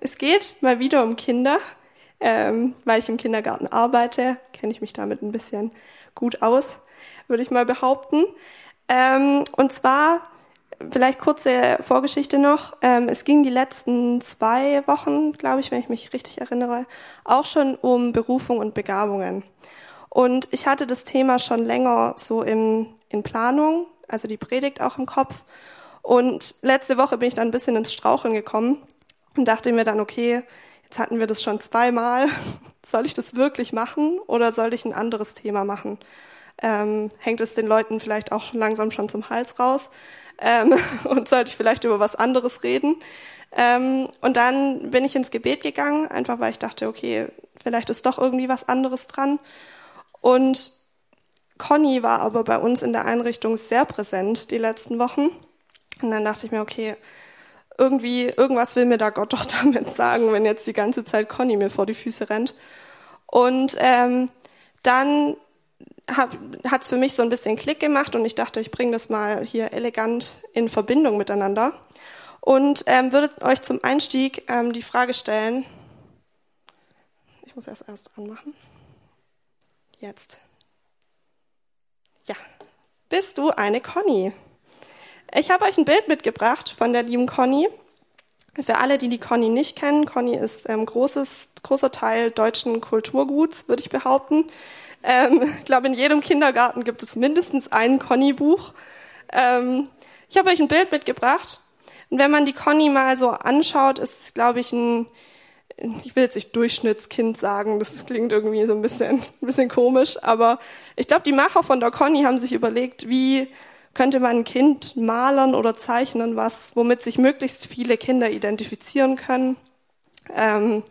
es geht mal wieder um Kinder. Ähm, weil ich im Kindergarten arbeite, kenne ich mich damit ein bisschen gut aus, würde ich mal behaupten. Ähm, und zwar, vielleicht kurze Vorgeschichte noch. Ähm, es ging die letzten zwei Wochen, glaube ich, wenn ich mich richtig erinnere, auch schon um Berufung und Begabungen. Und ich hatte das Thema schon länger so im, in Planung, also die Predigt auch im Kopf. Und letzte Woche bin ich dann ein bisschen ins Straucheln gekommen und dachte mir dann, okay, jetzt hatten wir das schon zweimal. Soll ich das wirklich machen oder soll ich ein anderes Thema machen? Ähm, hängt es den Leuten vielleicht auch langsam schon zum Hals raus? Ähm, und sollte ich vielleicht über was anderes reden? Ähm, und dann bin ich ins Gebet gegangen, einfach weil ich dachte, okay, vielleicht ist doch irgendwie was anderes dran. Und Conny war aber bei uns in der Einrichtung sehr präsent die letzten Wochen. Und dann dachte ich mir, okay, irgendwie, irgendwas will mir da Gott doch damit sagen, wenn jetzt die ganze Zeit Conny mir vor die Füße rennt. Und ähm, dann hat es für mich so ein bisschen Klick gemacht und ich dachte, ich bringe das mal hier elegant in Verbindung miteinander und ähm, würde euch zum Einstieg ähm, die Frage stellen. Ich muss erst erst anmachen. Jetzt. Ja. Bist du eine Conny? Ich habe euch ein Bild mitgebracht von der lieben Conny. Für alle, die die Conny nicht kennen, Conny ist ähm, großer Teil deutschen Kulturguts, würde ich behaupten. Ähm, ich glaube, in jedem Kindergarten gibt es mindestens ein Conny-Buch. Ähm, ich habe euch ein Bild mitgebracht. Und wenn man die Conny mal so anschaut, ist es, glaube ich, ein, ich will jetzt nicht Durchschnittskind sagen, das klingt irgendwie so ein bisschen, ein bisschen komisch, aber ich glaube, die Macher von der Conny haben sich überlegt, wie könnte man ein Kind malern oder zeichnen, was, womit sich möglichst viele Kinder identifizieren können. Ähm,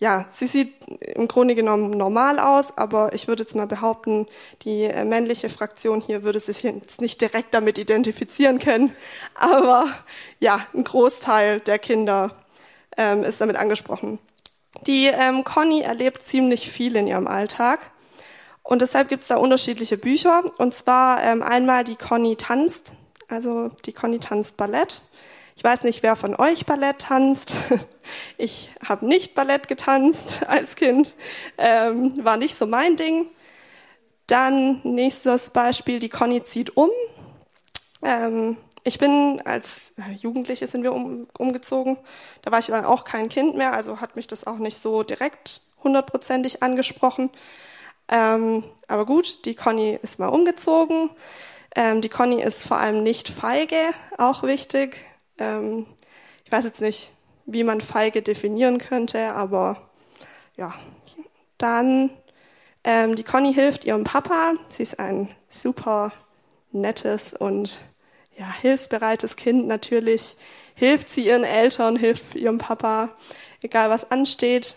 ja, sie sieht im Grunde genommen normal aus, aber ich würde jetzt mal behaupten, die äh, männliche Fraktion hier würde sich jetzt nicht direkt damit identifizieren können. Aber ja, ein Großteil der Kinder ähm, ist damit angesprochen. Die ähm, Conny erlebt ziemlich viel in ihrem Alltag. Und deshalb gibt es da unterschiedliche Bücher. Und zwar ähm, einmal die Conny tanzt, also die Conny tanzt Ballett. Ich weiß nicht, wer von euch Ballett tanzt. Ich habe nicht Ballett getanzt als Kind, ähm, war nicht so mein Ding. Dann nächstes Beispiel, die Conny zieht um. Ähm, ich bin als Jugendliche sind wir um, umgezogen. Da war ich dann auch kein Kind mehr, also hat mich das auch nicht so direkt hundertprozentig angesprochen. Ähm, aber gut, die Conny ist mal umgezogen. Ähm, die Conny ist vor allem nicht feige, auch wichtig. Ähm, ich weiß jetzt nicht, wie man feige definieren könnte, aber ja. Dann, ähm, die Conny hilft ihrem Papa. Sie ist ein super nettes und ja, hilfsbereites Kind natürlich. Hilft sie ihren Eltern, hilft ihrem Papa, egal was ansteht.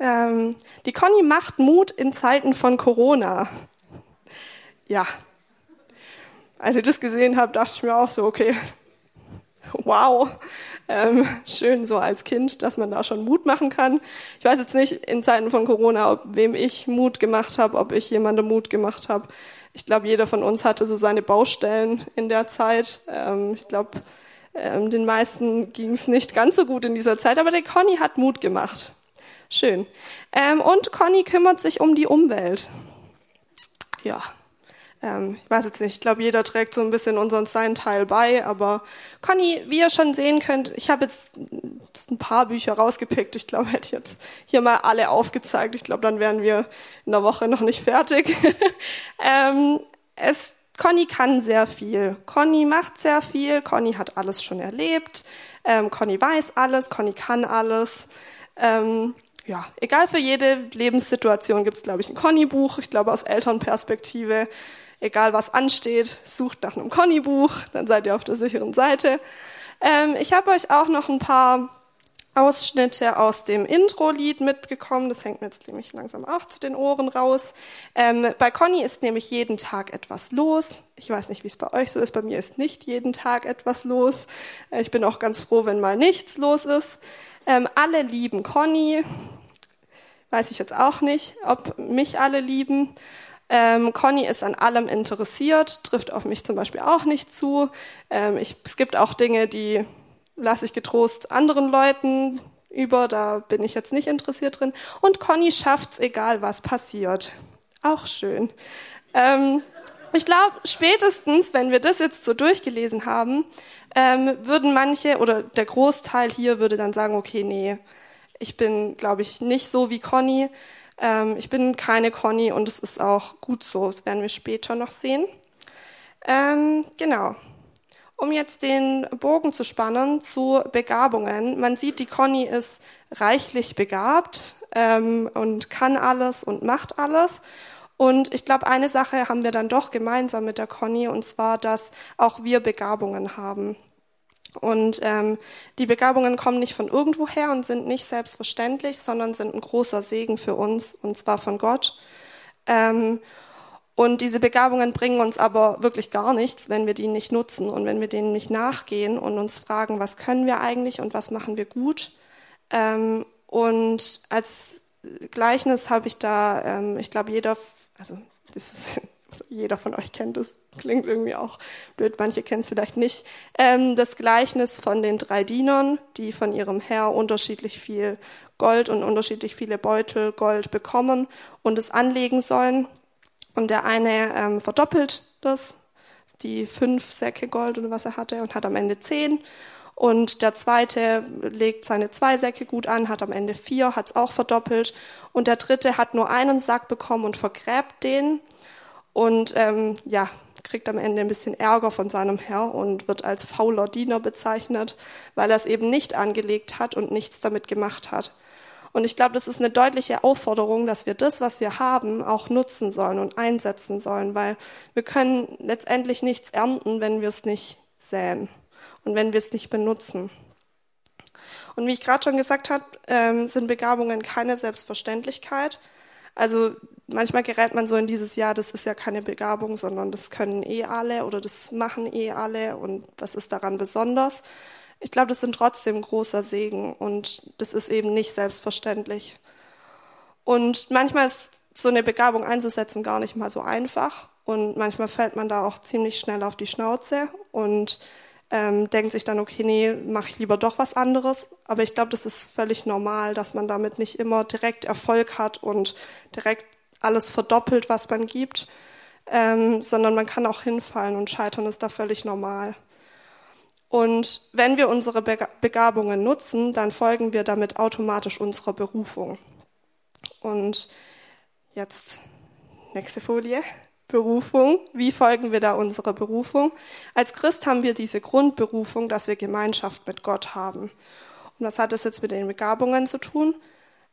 Ähm, die Conny macht Mut in Zeiten von Corona. Ja. Als ich das gesehen habe, dachte ich mir auch so, okay, wow, ähm, schön so als Kind, dass man da schon Mut machen kann. Ich weiß jetzt nicht in Zeiten von Corona, ob wem ich Mut gemacht habe, ob ich jemandem Mut gemacht habe. Ich glaube, jeder von uns hatte so seine Baustellen in der Zeit. Ähm, ich glaube, ähm, den meisten ging es nicht ganz so gut in dieser Zeit, aber der Conny hat Mut gemacht. Schön. Ähm, und Conny kümmert sich um die Umwelt. Ja, ähm, ich weiß jetzt nicht, ich glaube, jeder trägt so ein bisschen unseren seinen Teil bei, aber Conny, wie ihr schon sehen könnt, ich habe jetzt ein paar Bücher rausgepickt. Ich glaube, hätte jetzt hier mal alle aufgezeigt. Ich glaube, dann wären wir in der Woche noch nicht fertig. ähm, es, Conny kann sehr viel. Conny macht sehr viel. Conny hat alles schon erlebt. Ähm, Conny weiß alles. Conny kann alles. Ähm, ja, egal für jede Lebenssituation gibt es, glaube ich, ein Conny-Buch. Ich glaube, aus Elternperspektive, egal was ansteht, sucht nach einem Conny-Buch, dann seid ihr auf der sicheren Seite. Ähm, ich habe euch auch noch ein paar Ausschnitte aus dem Intro-Lied mitgekommen. Das hängt mir jetzt nämlich langsam auch zu den Ohren raus. Ähm, bei Conny ist nämlich jeden Tag etwas los. Ich weiß nicht, wie es bei euch so ist. Bei mir ist nicht jeden Tag etwas los. Äh, ich bin auch ganz froh, wenn mal nichts los ist. Ähm, alle lieben Conny. Weiß ich jetzt auch nicht, ob mich alle lieben. Ähm, Conny ist an allem interessiert, trifft auf mich zum Beispiel auch nicht zu. Ähm, ich, es gibt auch Dinge, die lasse ich getrost anderen Leuten. über, da bin ich jetzt nicht interessiert drin. Und Conny schafft's, egal was passiert. Auch schön. Ähm, ich glaube, spätestens, wenn wir das jetzt so durchgelesen haben, ähm, würden manche oder der Großteil hier würde dann sagen, okay, nee, ich bin, glaube ich, nicht so wie Conny. Ähm, ich bin keine Conny und es ist auch gut so. Das werden wir später noch sehen. Ähm, genau. Um jetzt den Bogen zu spannen zu Begabungen. Man sieht, die Conny ist reichlich begabt ähm, und kann alles und macht alles. Und ich glaube, eine Sache haben wir dann doch gemeinsam mit der Conny, und zwar, dass auch wir Begabungen haben. Und ähm, die Begabungen kommen nicht von irgendwoher und sind nicht selbstverständlich, sondern sind ein großer Segen für uns, und zwar von Gott. Ähm, und diese Begabungen bringen uns aber wirklich gar nichts, wenn wir die nicht nutzen und wenn wir denen nicht nachgehen und uns fragen, was können wir eigentlich und was machen wir gut. Ähm, und als Gleichnis habe ich da, ähm, ich glaube, jeder, also das ist, jeder von euch kennt es, klingt irgendwie auch blöd, manche kennen es vielleicht nicht, ähm, das Gleichnis von den drei Dienern, die von ihrem Herr unterschiedlich viel Gold und unterschiedlich viele Beutel Gold bekommen und es anlegen sollen. Und der eine ähm, verdoppelt das, die fünf Säcke Gold oder was er hatte und hat am Ende zehn. Und der zweite legt seine zwei Säcke gut an, hat am Ende vier, hat es auch verdoppelt. Und der dritte hat nur einen Sack bekommen und vergräbt den. Und ähm, ja, kriegt am Ende ein bisschen Ärger von seinem Herr und wird als fauler Diener bezeichnet, weil er es eben nicht angelegt hat und nichts damit gemacht hat. Und ich glaube, das ist eine deutliche Aufforderung, dass wir das, was wir haben, auch nutzen sollen und einsetzen sollen, weil wir können letztendlich nichts ernten, wenn wir es nicht säen und wenn wir es nicht benutzen. Und wie ich gerade schon gesagt habe, ähm, sind Begabungen keine Selbstverständlichkeit. Also manchmal gerät man so in dieses Jahr, das ist ja keine Begabung, sondern das können eh alle oder das machen eh alle und was ist daran besonders? ich glaube, das sind trotzdem großer Segen und das ist eben nicht selbstverständlich. Und manchmal ist so eine Begabung einzusetzen gar nicht mal so einfach und manchmal fällt man da auch ziemlich schnell auf die Schnauze und ähm, denkt sich dann, okay, nee, mache ich lieber doch was anderes. Aber ich glaube, das ist völlig normal, dass man damit nicht immer direkt Erfolg hat und direkt alles verdoppelt, was man gibt, ähm, sondern man kann auch hinfallen und scheitern ist da völlig normal. Und wenn wir unsere Begabungen nutzen, dann folgen wir damit automatisch unserer Berufung. Und jetzt nächste Folie. Berufung. Wie folgen wir da unserer Berufung? Als Christ haben wir diese Grundberufung, dass wir Gemeinschaft mit Gott haben. Und was hat das jetzt mit den Begabungen zu tun?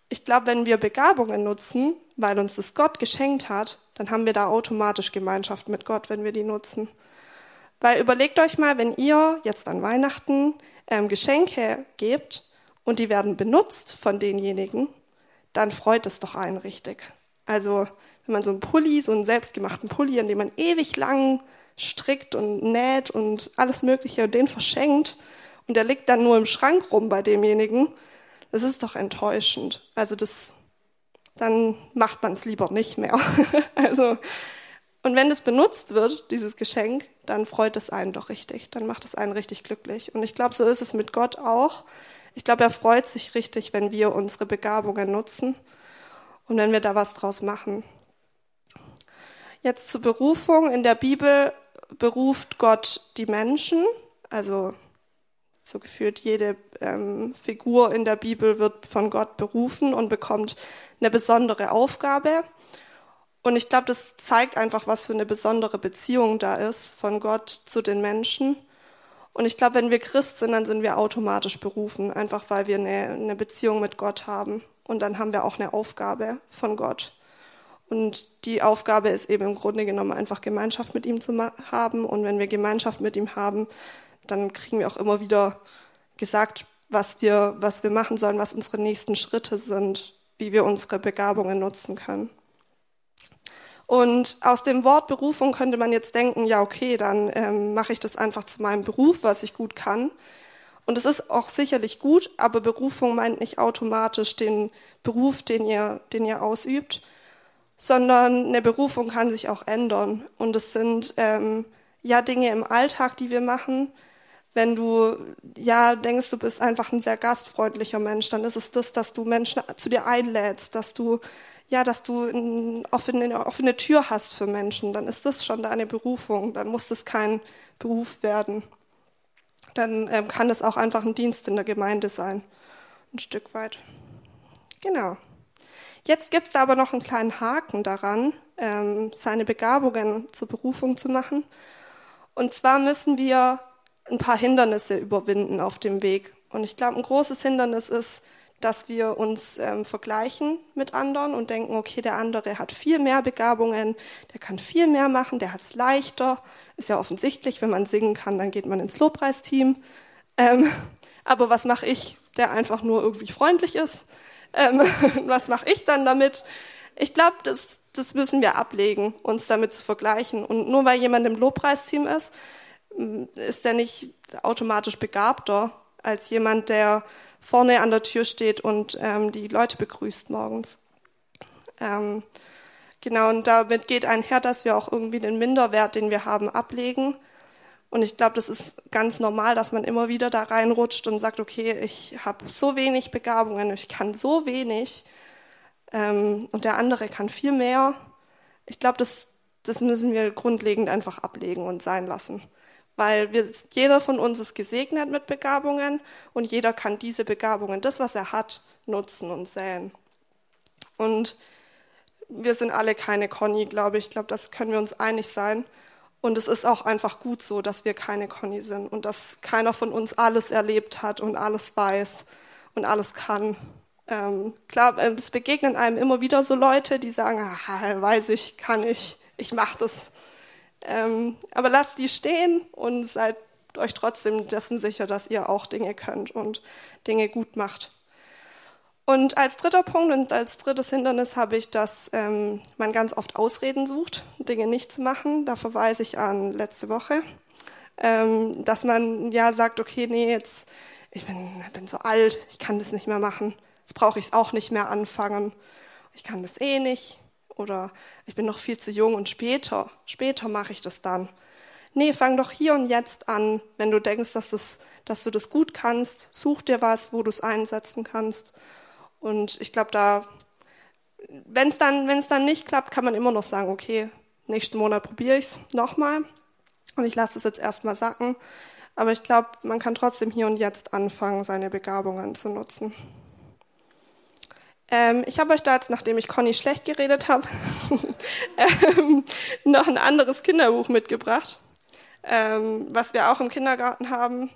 Ich glaube, wenn wir Begabungen nutzen, weil uns das Gott geschenkt hat, dann haben wir da automatisch Gemeinschaft mit Gott, wenn wir die nutzen. Weil überlegt euch mal, wenn ihr jetzt an Weihnachten ähm, Geschenke gebt und die werden benutzt von denjenigen, dann freut es doch einen richtig. Also wenn man so einen Pulli, so einen selbstgemachten Pulli, an dem man ewig lang strickt und näht und alles Mögliche und den verschenkt und der liegt dann nur im Schrank rum bei demjenigen, das ist doch enttäuschend. Also das, dann macht man es lieber nicht mehr. also und wenn es benutzt wird, dieses Geschenk, dann freut es einen doch richtig, dann macht es einen richtig glücklich. Und ich glaube, so ist es mit Gott auch. Ich glaube, er freut sich richtig, wenn wir unsere Begabungen nutzen und wenn wir da was draus machen. Jetzt zur Berufung. In der Bibel beruft Gott die Menschen, also so gefühlt jede ähm, Figur in der Bibel wird von Gott berufen und bekommt eine besondere Aufgabe. Und ich glaube, das zeigt einfach, was für eine besondere Beziehung da ist von Gott zu den Menschen. Und ich glaube, wenn wir Christ sind, dann sind wir automatisch berufen, einfach weil wir eine, eine Beziehung mit Gott haben. Und dann haben wir auch eine Aufgabe von Gott. Und die Aufgabe ist eben im Grunde genommen einfach Gemeinschaft mit ihm zu haben. Und wenn wir Gemeinschaft mit ihm haben, dann kriegen wir auch immer wieder gesagt, was wir, was wir machen sollen, was unsere nächsten Schritte sind, wie wir unsere Begabungen nutzen können. Und aus dem Wort Berufung könnte man jetzt denken, ja, okay, dann ähm, mache ich das einfach zu meinem Beruf, was ich gut kann. Und es ist auch sicherlich gut, aber Berufung meint nicht automatisch den Beruf, den ihr, den ihr ausübt, sondern eine Berufung kann sich auch ändern. Und es sind ähm, ja Dinge im Alltag, die wir machen. Wenn du ja denkst, du bist einfach ein sehr gastfreundlicher Mensch, dann ist es das, dass du Menschen zu dir einlädst, dass du ja, dass du eine offene, eine offene Tür hast für Menschen, dann ist das schon deine Berufung. Dann muss das kein Beruf werden. Dann ähm, kann es auch einfach ein Dienst in der Gemeinde sein, ein Stück weit. Genau. Jetzt gibt es da aber noch einen kleinen Haken daran, ähm, seine Begabungen zur Berufung zu machen. Und zwar müssen wir ein paar Hindernisse überwinden auf dem Weg. Und ich glaube, ein großes Hindernis ist, dass wir uns ähm, vergleichen mit anderen und denken, okay, der andere hat viel mehr Begabungen, der kann viel mehr machen, der hat es leichter. Ist ja offensichtlich, wenn man singen kann, dann geht man ins Lobpreisteam. Ähm, aber was mache ich, der einfach nur irgendwie freundlich ist? Ähm, was mache ich dann damit? Ich glaube, das, das müssen wir ablegen, uns damit zu vergleichen. Und nur weil jemand im Lobpreisteam ist, ist er nicht automatisch begabter als jemand, der vorne an der Tür steht und ähm, die Leute begrüßt morgens. Ähm, genau, und damit geht einher, dass wir auch irgendwie den Minderwert, den wir haben, ablegen. Und ich glaube, das ist ganz normal, dass man immer wieder da reinrutscht und sagt, okay, ich habe so wenig Begabungen, ich kann so wenig ähm, und der andere kann viel mehr. Ich glaube, das, das müssen wir grundlegend einfach ablegen und sein lassen weil wir, jeder von uns ist gesegnet mit Begabungen und jeder kann diese Begabungen, das, was er hat, nutzen und säen. Und wir sind alle keine Conny, glaube ich. Ich glaube, das können wir uns einig sein. Und es ist auch einfach gut so, dass wir keine Conny sind und dass keiner von uns alles erlebt hat und alles weiß und alles kann. Ähm, klar, es begegnen einem immer wieder so Leute, die sagen, weiß ich, kann ich, ich mache das. Ähm, aber lasst die stehen und seid euch trotzdem dessen sicher, dass ihr auch Dinge könnt und Dinge gut macht. Und als dritter Punkt und als drittes Hindernis habe ich, dass ähm, man ganz oft Ausreden sucht, Dinge nicht zu machen. Da verweise ich an letzte Woche, ähm, dass man ja sagt, okay, nee, jetzt ich bin, bin so alt, ich kann das nicht mehr machen. Jetzt brauche ich es auch nicht mehr anfangen. Ich kann das eh nicht oder ich bin noch viel zu jung und später, später mache ich das dann. Nee, fang doch hier und jetzt an, wenn du denkst, dass, das, dass du das gut kannst. Such dir was, wo du es einsetzen kannst. Und ich glaube, da, wenn es dann, wenn's dann nicht klappt, kann man immer noch sagen, okay, nächsten Monat probiere ich es nochmal. Und ich lasse das jetzt erstmal sacken. Aber ich glaube, man kann trotzdem hier und jetzt anfangen, seine Begabungen zu nutzen. Ähm, ich habe euch da jetzt, nachdem ich Conny schlecht geredet habe, ähm, noch ein anderes Kinderbuch mitgebracht, ähm, was wir auch im Kindergarten haben,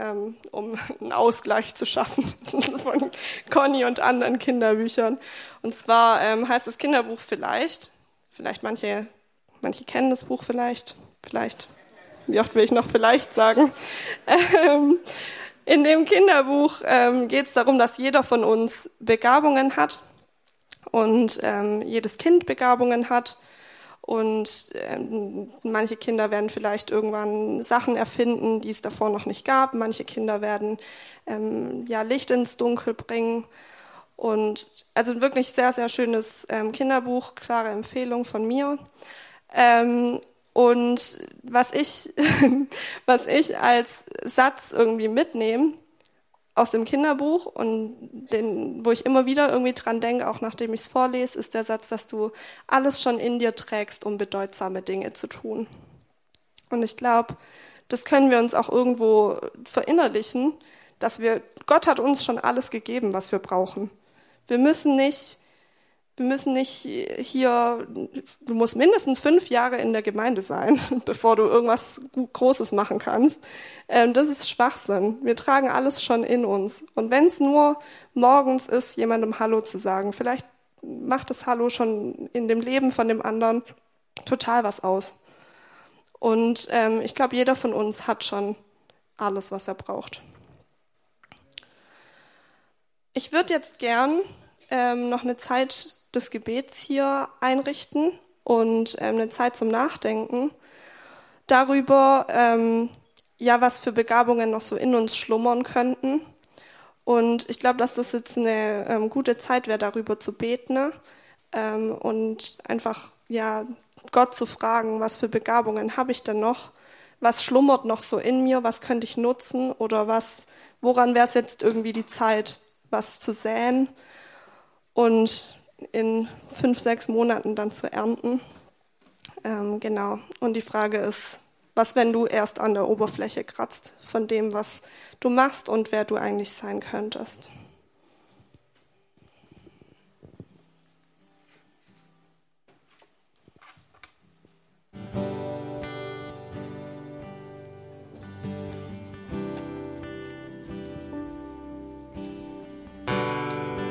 ähm, um einen Ausgleich zu schaffen von Conny und anderen Kinderbüchern. Und zwar ähm, heißt das Kinderbuch vielleicht, vielleicht manche, manche kennen das Buch vielleicht, vielleicht, wie oft will ich noch vielleicht sagen, ähm, in dem Kinderbuch ähm, geht es darum, dass jeder von uns Begabungen hat und ähm, jedes Kind Begabungen hat. Und ähm, manche Kinder werden vielleicht irgendwann Sachen erfinden, die es davor noch nicht gab. Manche Kinder werden ähm, ja Licht ins Dunkel bringen. Und also wirklich sehr, sehr schönes ähm, Kinderbuch, klare Empfehlung von mir. Ähm, und was ich, was ich als Satz irgendwie mitnehme aus dem Kinderbuch und den, wo ich immer wieder irgendwie dran denke, auch nachdem ich es vorlese, ist der Satz, dass du alles schon in dir trägst, um bedeutsame Dinge zu tun. Und ich glaube, das können wir uns auch irgendwo verinnerlichen, dass wir, Gott hat uns schon alles gegeben, was wir brauchen. Wir müssen nicht wir müssen nicht hier, du musst mindestens fünf Jahre in der Gemeinde sein, bevor du irgendwas Großes machen kannst. Ähm, das ist Schwachsinn. Wir tragen alles schon in uns. Und wenn es nur morgens ist, jemandem Hallo zu sagen, vielleicht macht das Hallo schon in dem Leben von dem anderen total was aus. Und ähm, ich glaube, jeder von uns hat schon alles, was er braucht. Ich würde jetzt gern ähm, noch eine Zeit des Gebets hier einrichten und ähm, eine Zeit zum Nachdenken darüber, ähm, ja, was für Begabungen noch so in uns schlummern könnten. Und ich glaube, dass das jetzt eine ähm, gute Zeit wäre, darüber zu beten ne? ähm, und einfach ja Gott zu fragen, was für Begabungen habe ich denn noch? was schlummert noch so in mir, was könnte ich nutzen oder was, woran wäre es jetzt irgendwie die Zeit, was zu säen und in fünf, sechs Monaten dann zu ernten. Ähm, genau. Und die Frage ist, was, wenn du erst an der Oberfläche kratzt von dem, was du machst und wer du eigentlich sein könntest.